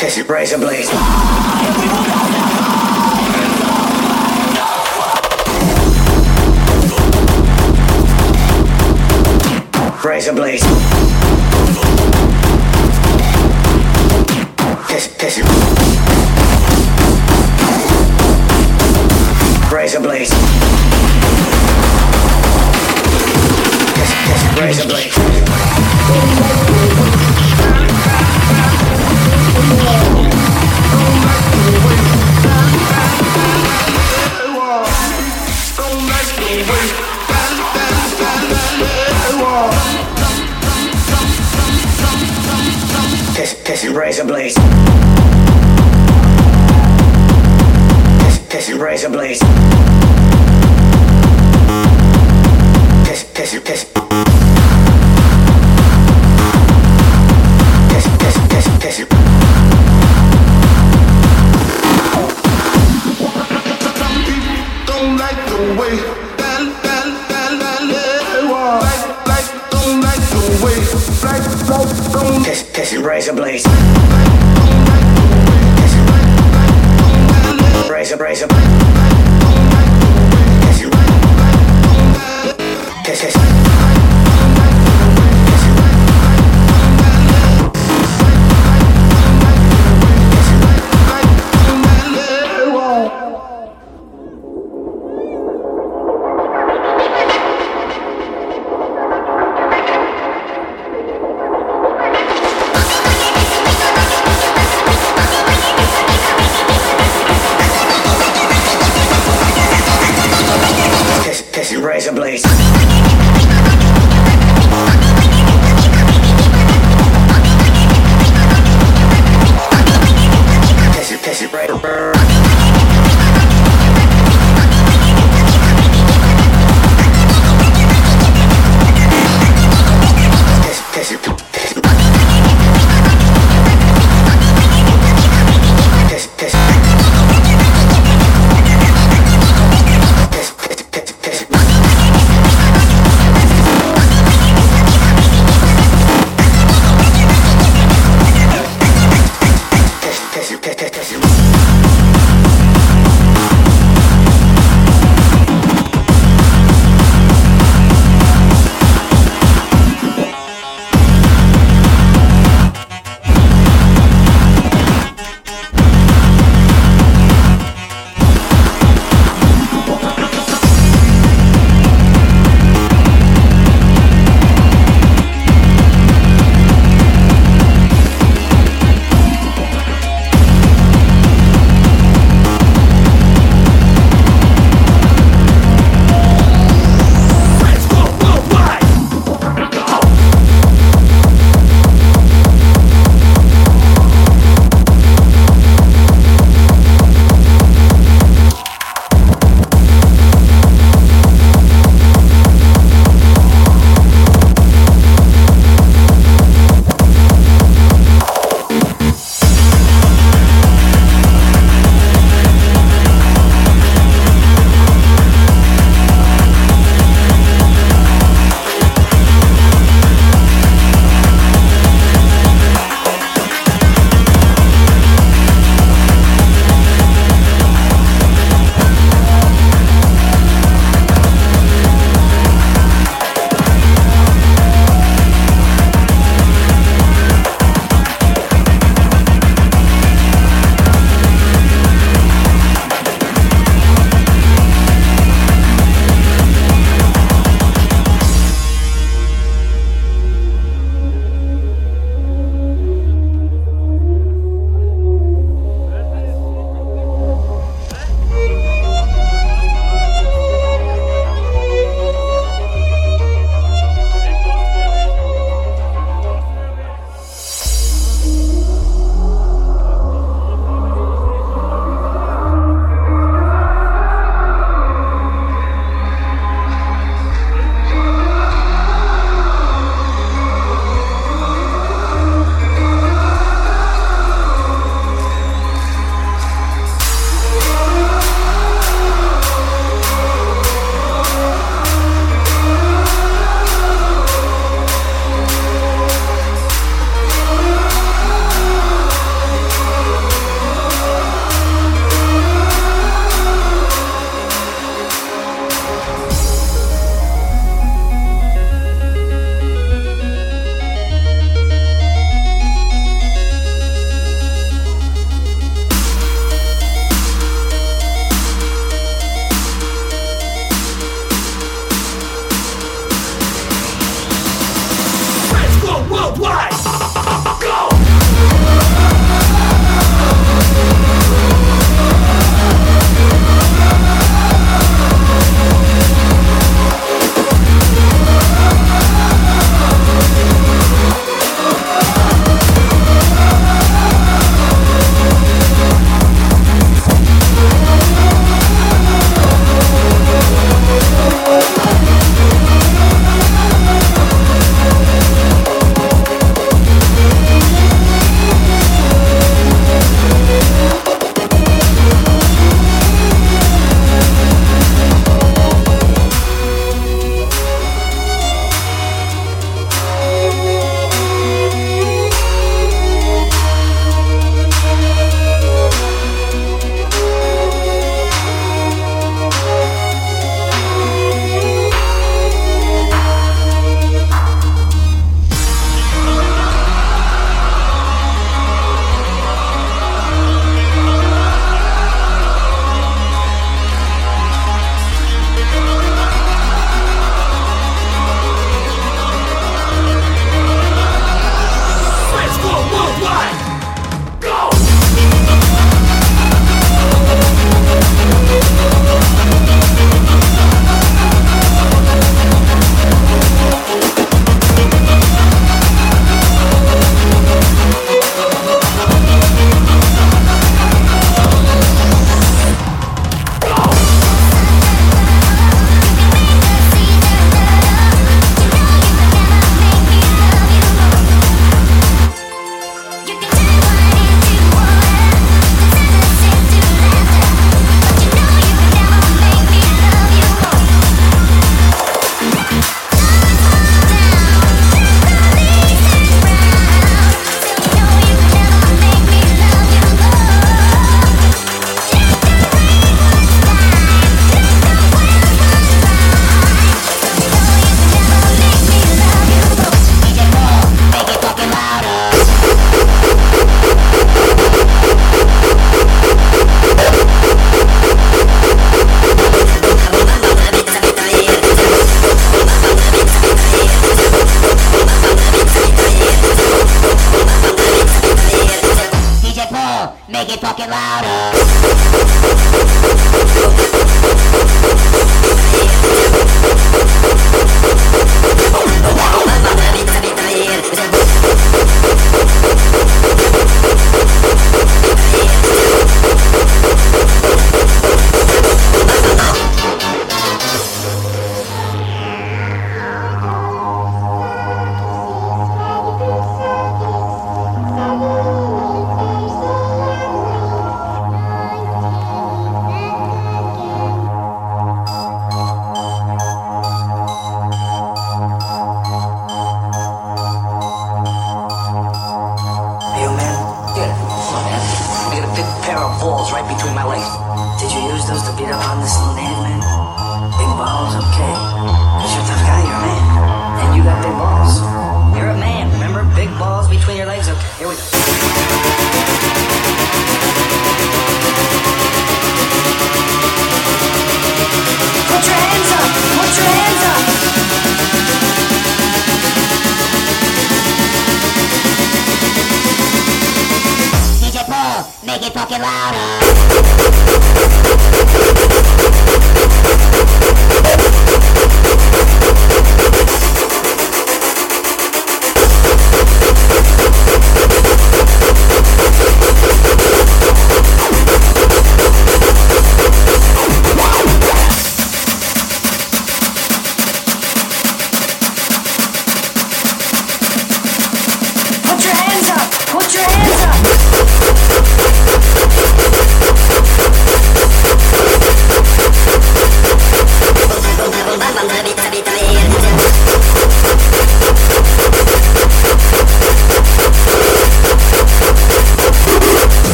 Kiss it, brazen blaze. Brazen blade. Catch, catch your brazen blade. Catch, catch your brazen blade. razor blades. This, this is razor blades.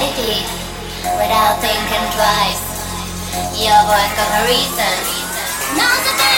reality without thinking twice. Your voice got a reason. Now's the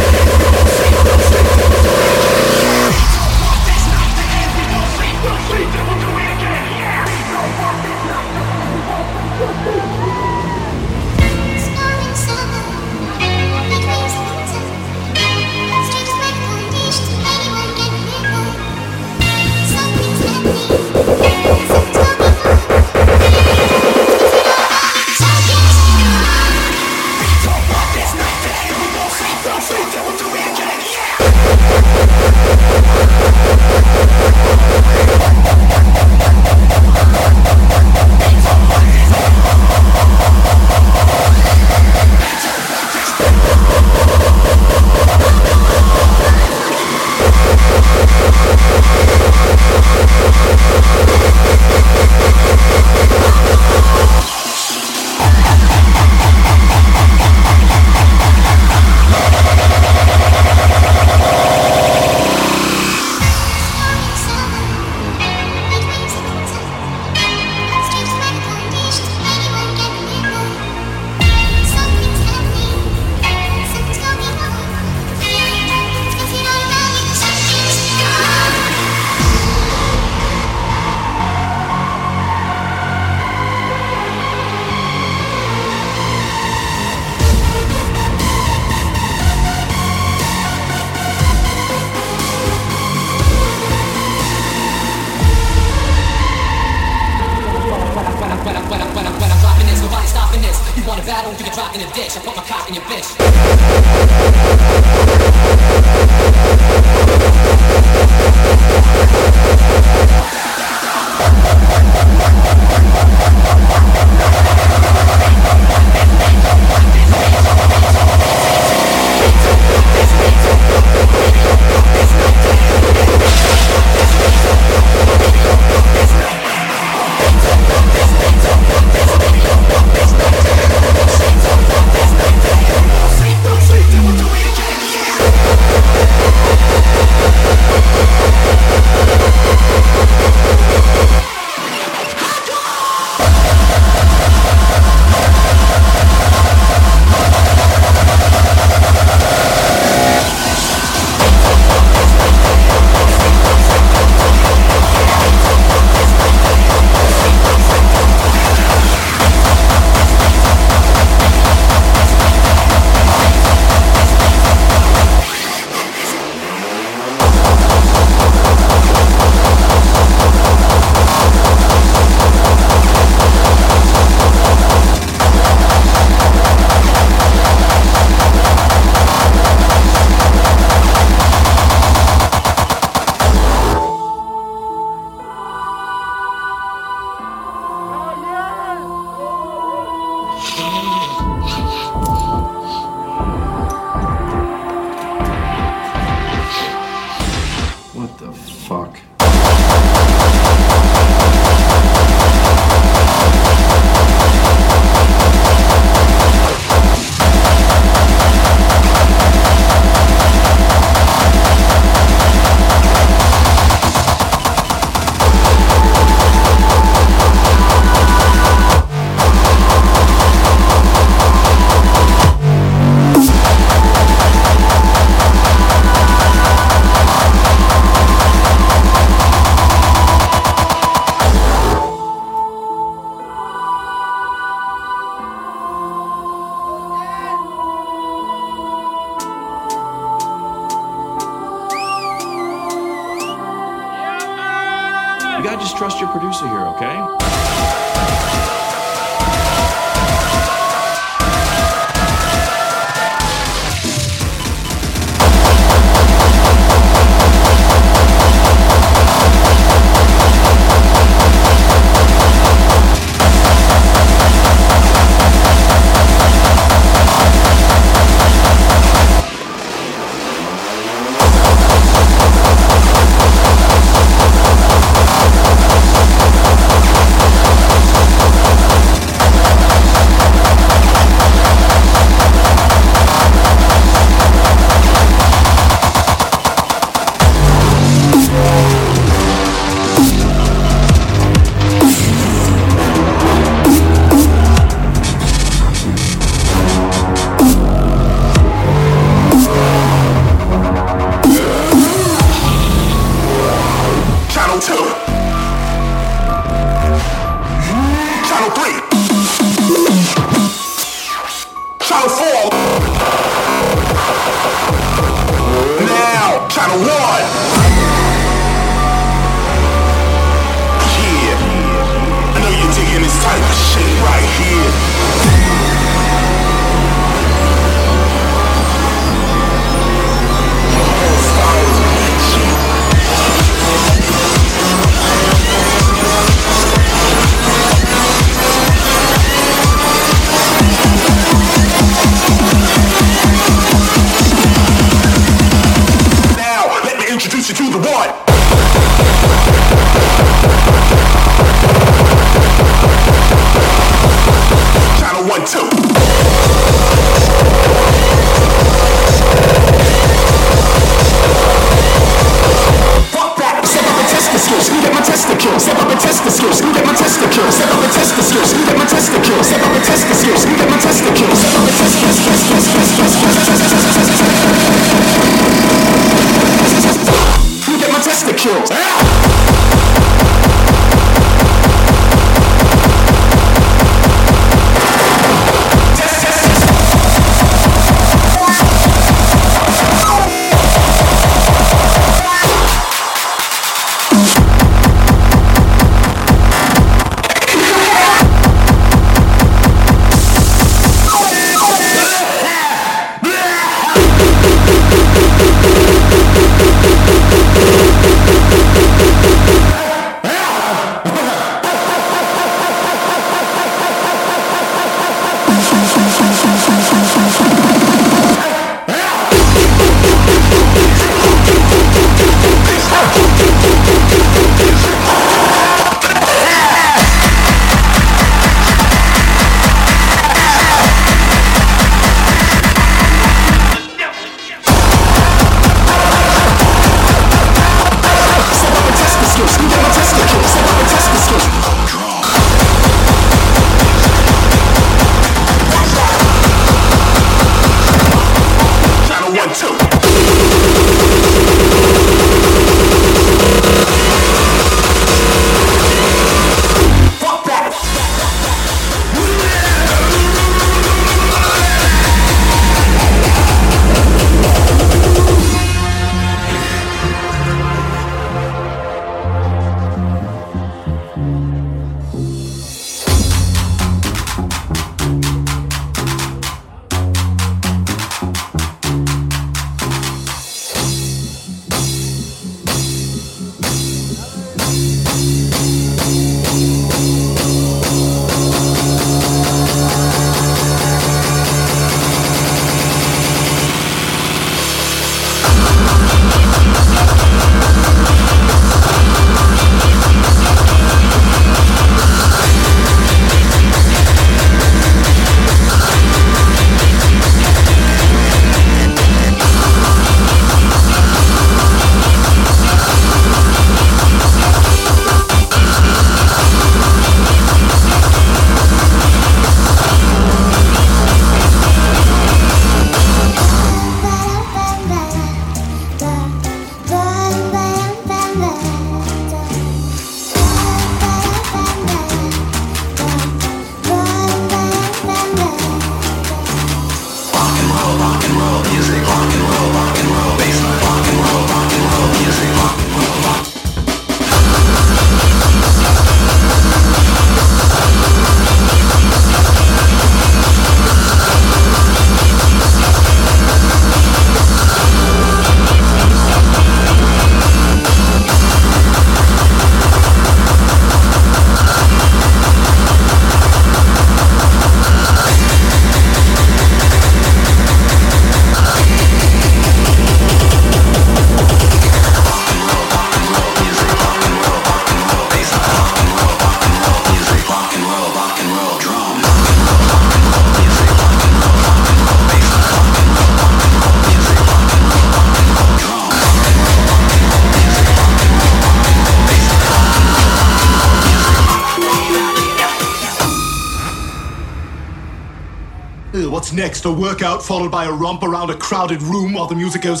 A workout followed by a romp around a crowded room while the music goes.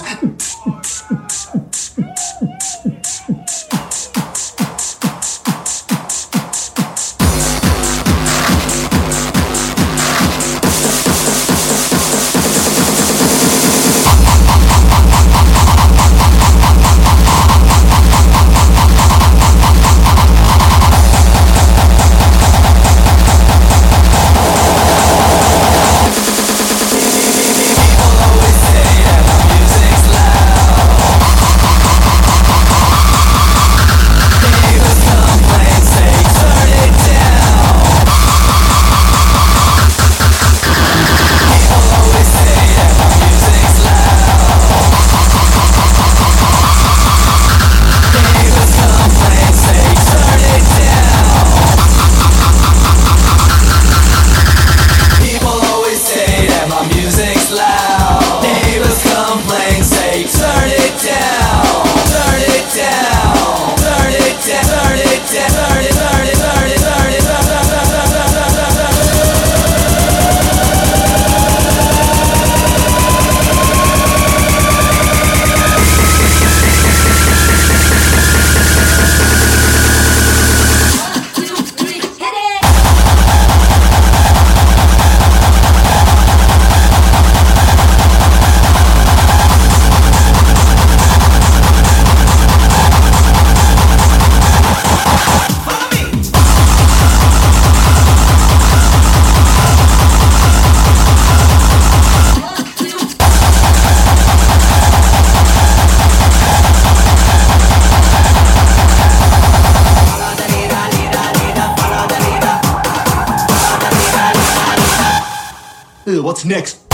Next?